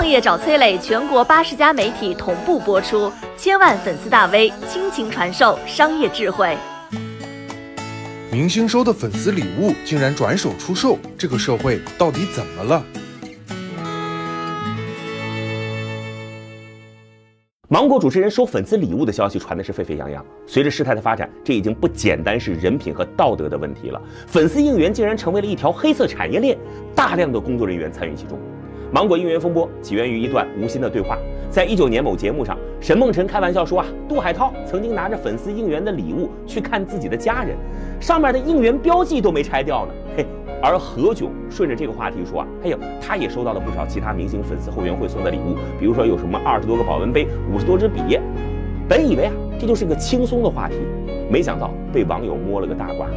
创业找崔磊，全国八十家媒体同步播出，千万粉丝大 V 倾情传授商业智慧。明星收的粉丝礼物竟然转手出售，这个社会到底怎么了？芒果主持人收粉丝礼物的消息传的是沸沸扬扬。随着事态的发展，这已经不简单是人品和道德的问题了。粉丝应援竟然成为了一条黑色产业链，大量的工作人员参与其中。芒果应援风波起源于一段无心的对话。在一九年某节目上，沈梦辰开玩笑说啊，杜海涛曾经拿着粉丝应援的礼物去看自己的家人，上面的应援标记都没拆掉呢。嘿。而何炅顺着这个话题说啊，还有他也收到了不少其他明星粉丝后援会送的礼物，比如说有什么二十多个保温杯、五十多支笔。本以为啊，这就是个轻松的话题，没想到被网友摸了个大瓜。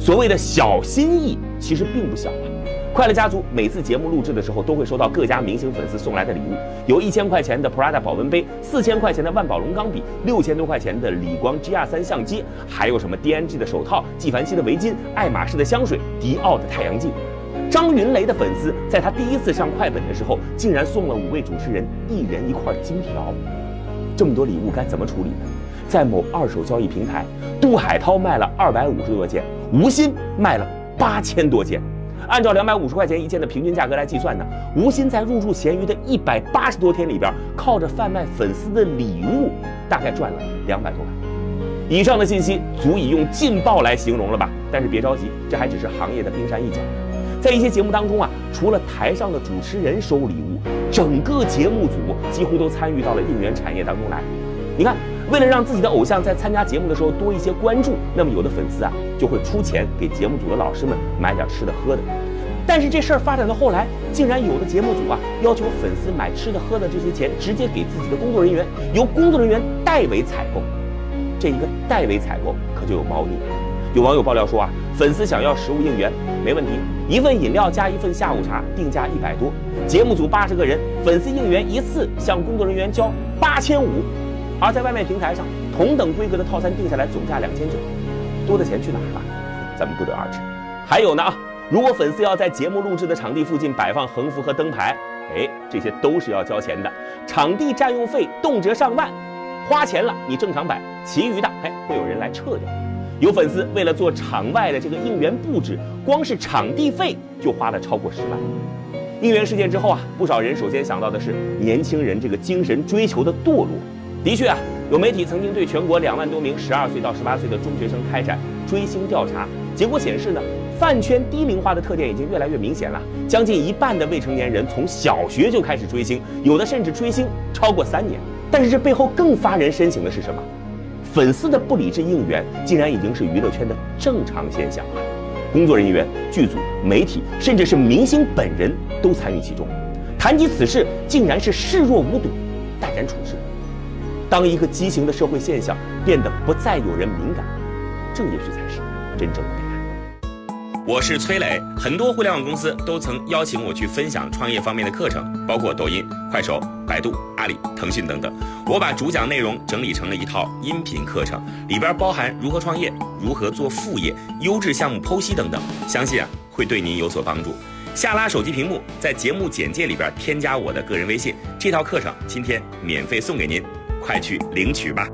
所谓的小心意，其实并不小啊。快乐家族每次节目录制的时候，都会收到各家明星粉丝送来的礼物，有一千块钱的 Prada 保温杯，四千块钱的万宝龙钢笔，六千多块钱的理光 GR 三相机，还有什么 DNG 的手套、纪梵希的围巾、爱马仕的香水、迪奥的太阳镜。张云雷的粉丝在他第一次上快本的时候，竟然送了五位主持人一人一块金条。这么多礼物该怎么处理呢？在某二手交易平台，杜海涛卖了二百五十多件，吴昕卖了八千多件。按照两百五十块钱一件的平均价格来计算呢，吴昕在入驻闲鱼的一百八十多天里边，靠着贩卖粉丝的礼物，大概赚了两百多万。以上的信息足以用劲爆来形容了吧？但是别着急，这还只是行业的冰山一角。在一些节目当中啊，除了台上的主持人收礼物，整个节目组几乎都参与到了应援产业当中来。你看。为了让自己的偶像在参加节目的时候多一些关注，那么有的粉丝啊就会出钱给节目组的老师们买点吃的喝的。但是这事儿发展到后来，竟然有的节目组啊要求粉丝买吃的喝的这些钱直接给自己的工作人员，由工作人员代为采购。这一个代为采购可就有猫腻。有网友爆料说啊，粉丝想要食物应援没问题，一份饮料加一份下午茶，定价一百多。节目组八十个人，粉丝应援一次向工作人员交八千五。而在外卖平台上，同等规格的套餐定下来总价两千九，多的钱去哪儿了？咱们不得而知。还有呢啊，如果粉丝要在节目录制的场地附近摆放横幅和灯牌，哎，这些都是要交钱的，场地占用费动辄上万，花钱了你正常摆，其余的哎会有人来撤掉。有粉丝为了做场外的这个应援布置，光是场地费就花了超过十万。应援事件之后啊，不少人首先想到的是年轻人这个精神追求的堕落。的确啊，有媒体曾经对全国两万多名十二岁到十八岁的中学生开展追星调查，结果显示呢，饭圈低龄化的特点已经越来越明显了。将近一半的未成年人从小学就开始追星，有的甚至追星超过三年。但是这背后更发人深省的是什么？粉丝的不理智应援竟然已经是娱乐圈的正常现象了。工作人员、剧组、媒体，甚至是明星本人都参与其中。谈及此事，竟然是视若无睹，淡然处之。当一个畸形的社会现象变得不再有人敏感，这也许才是真正的悲哀。我是崔磊，很多互联网公司都曾邀请我去分享创业方面的课程，包括抖音、快手、百度、阿里、腾讯等等。我把主讲内容整理成了一套音频课程，里边包含如何创业、如何做副业、优质项目剖析等等，相信啊会对您有所帮助。下拉手机屏幕，在节目简介里边添加我的个人微信，这套课程今天免费送给您。快去领取吧！